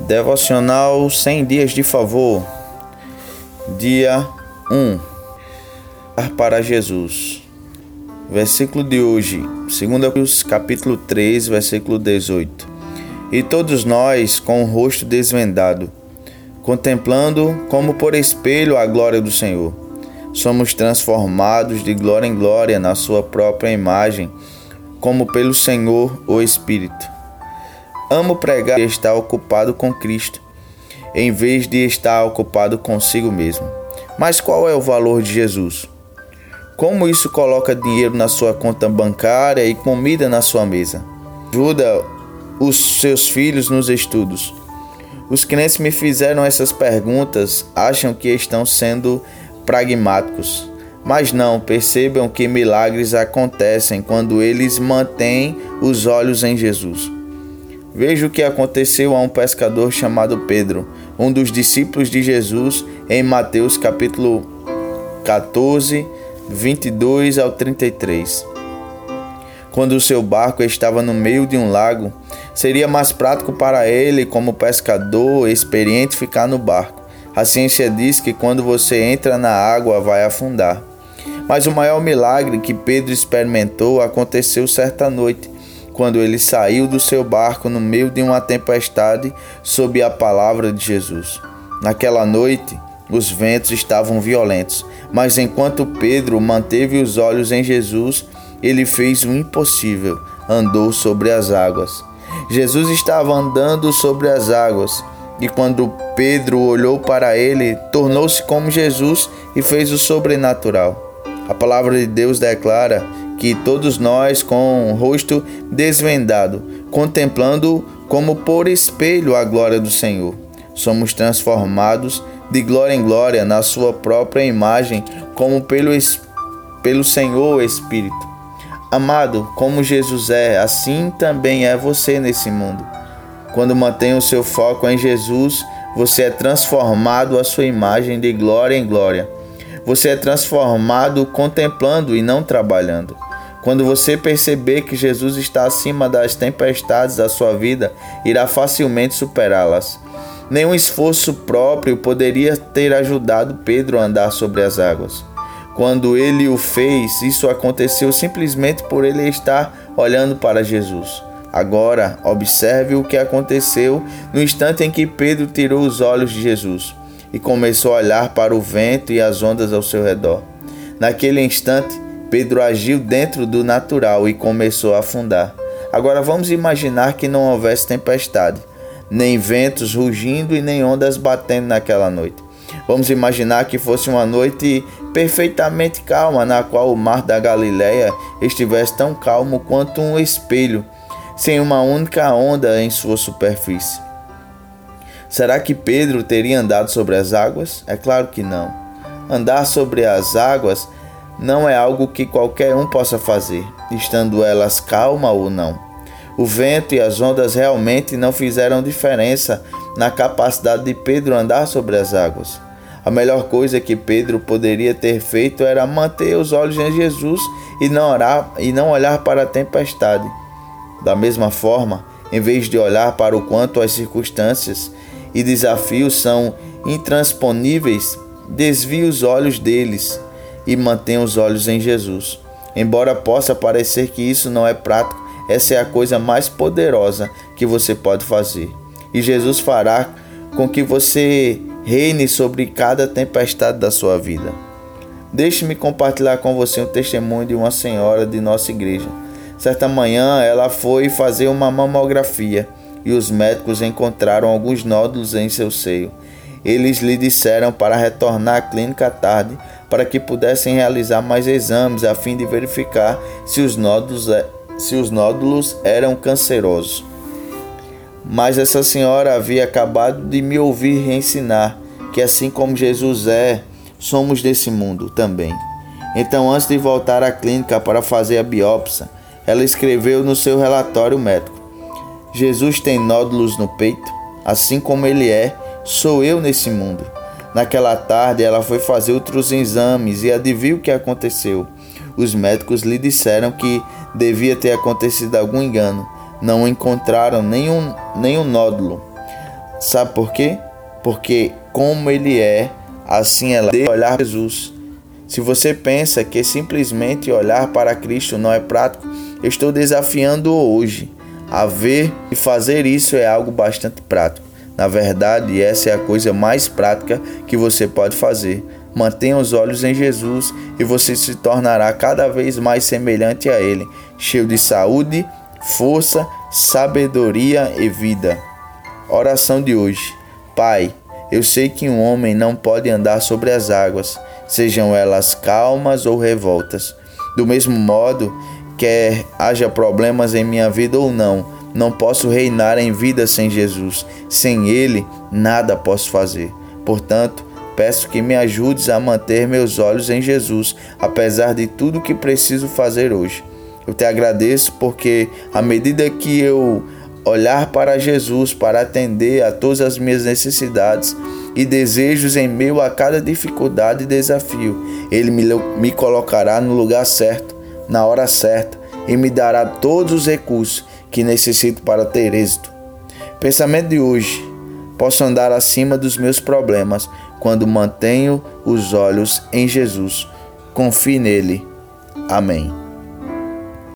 Devocional 100 dias de favor. Dia 1. Para Jesus. Versículo de hoje, 2 capítulo 3, versículo 18. E todos nós, com o rosto desvendado, contemplando como por espelho a glória do Senhor, somos transformados de glória em glória na sua própria imagem, como pelo Senhor o Espírito Amo pregar e estar ocupado com Cristo, em vez de estar ocupado consigo mesmo. Mas qual é o valor de Jesus? Como isso coloca dinheiro na sua conta bancária e comida na sua mesa? Ajuda os seus filhos nos estudos. Os crentes me fizeram essas perguntas, acham que estão sendo pragmáticos. Mas não, percebam que milagres acontecem quando eles mantêm os olhos em Jesus. Veja o que aconteceu a um pescador chamado Pedro, um dos discípulos de Jesus, em Mateus capítulo 14, 22 ao 33. Quando o seu barco estava no meio de um lago, seria mais prático para ele, como pescador experiente, ficar no barco. A ciência diz que quando você entra na água vai afundar. Mas o maior milagre que Pedro experimentou aconteceu certa noite quando ele saiu do seu barco no meio de uma tempestade sob a palavra de Jesus. Naquela noite, os ventos estavam violentos, mas enquanto Pedro manteve os olhos em Jesus, ele fez o impossível, andou sobre as águas. Jesus estava andando sobre as águas, e quando Pedro olhou para ele, tornou-se como Jesus e fez o sobrenatural. A palavra de Deus declara que todos nós, com o rosto desvendado, contemplando como por espelho a glória do Senhor, somos transformados de glória em glória na Sua própria imagem, como pelo, pelo Senhor Espírito. Amado, como Jesus é, assim também é você nesse mundo. Quando mantém o seu foco em Jesus, você é transformado à sua imagem de glória em glória. Você é transformado contemplando e não trabalhando. Quando você perceber que Jesus está acima das tempestades da sua vida, irá facilmente superá-las. Nenhum esforço próprio poderia ter ajudado Pedro a andar sobre as águas. Quando ele o fez, isso aconteceu simplesmente por ele estar olhando para Jesus. Agora, observe o que aconteceu no instante em que Pedro tirou os olhos de Jesus e começou a olhar para o vento e as ondas ao seu redor. Naquele instante, Pedro agiu dentro do natural e começou a afundar. Agora vamos imaginar que não houvesse tempestade, nem ventos rugindo e nem ondas batendo naquela noite. Vamos imaginar que fosse uma noite perfeitamente calma, na qual o mar da Galileia estivesse tão calmo quanto um espelho, sem uma única onda em sua superfície. Será que Pedro teria andado sobre as águas? É claro que não. Andar sobre as águas não é algo que qualquer um possa fazer, estando elas calma ou não. O vento e as ondas realmente não fizeram diferença na capacidade de Pedro andar sobre as águas. A melhor coisa que Pedro poderia ter feito era manter os olhos em Jesus e não, orar, e não olhar para a tempestade. Da mesma forma, em vez de olhar para o quanto as circunstâncias e desafios são intransponíveis, desvie os olhos deles e mantenha os olhos em Jesus. Embora possa parecer que isso não é prático, essa é a coisa mais poderosa que você pode fazer. E Jesus fará com que você reine sobre cada tempestade da sua vida. Deixe-me compartilhar com você um testemunho de uma senhora de nossa igreja. Certa manhã ela foi fazer uma mamografia e os médicos encontraram alguns nódulos em seu seio. Eles lhe disseram para retornar à clínica à tarde para que pudessem realizar mais exames a fim de verificar se os nódulos, é, se os nódulos eram cancerosos. Mas essa senhora havia acabado de me ouvir ensinar que, assim como Jesus é, somos desse mundo também. Então, antes de voltar à clínica para fazer a biópsia, ela escreveu no seu relatório médico: Jesus tem nódulos no peito, assim como ele é, sou eu nesse mundo. Naquela tarde, ela foi fazer outros exames e adivinha o que aconteceu. Os médicos lhe disseram que devia ter acontecido algum engano. Não encontraram nenhum, nenhum nódulo. Sabe por quê? Porque como ele é, assim ela deve olhar Jesus. Se você pensa que simplesmente olhar para Cristo não é prático, estou desafiando hoje a ver e fazer isso é algo bastante prático. Na verdade, essa é a coisa mais prática que você pode fazer. Mantenha os olhos em Jesus e você se tornará cada vez mais semelhante a Ele, cheio de saúde, força, sabedoria e vida. Oração de hoje. Pai, eu sei que um homem não pode andar sobre as águas, sejam elas calmas ou revoltas. Do mesmo modo, quer haja problemas em minha vida ou não, não posso reinar em vida sem Jesus. Sem Ele, nada posso fazer. Portanto, peço que me ajudes a manter meus olhos em Jesus, apesar de tudo que preciso fazer hoje. Eu te agradeço porque, à medida que eu olhar para Jesus para atender a todas as minhas necessidades e desejos em meio a cada dificuldade e desafio. Ele me, me colocará no lugar certo, na hora certa e me dará todos os recursos que necessito para ter êxito. Pensamento de hoje: posso andar acima dos meus problemas quando mantenho os olhos em Jesus. Confie nele. Amém.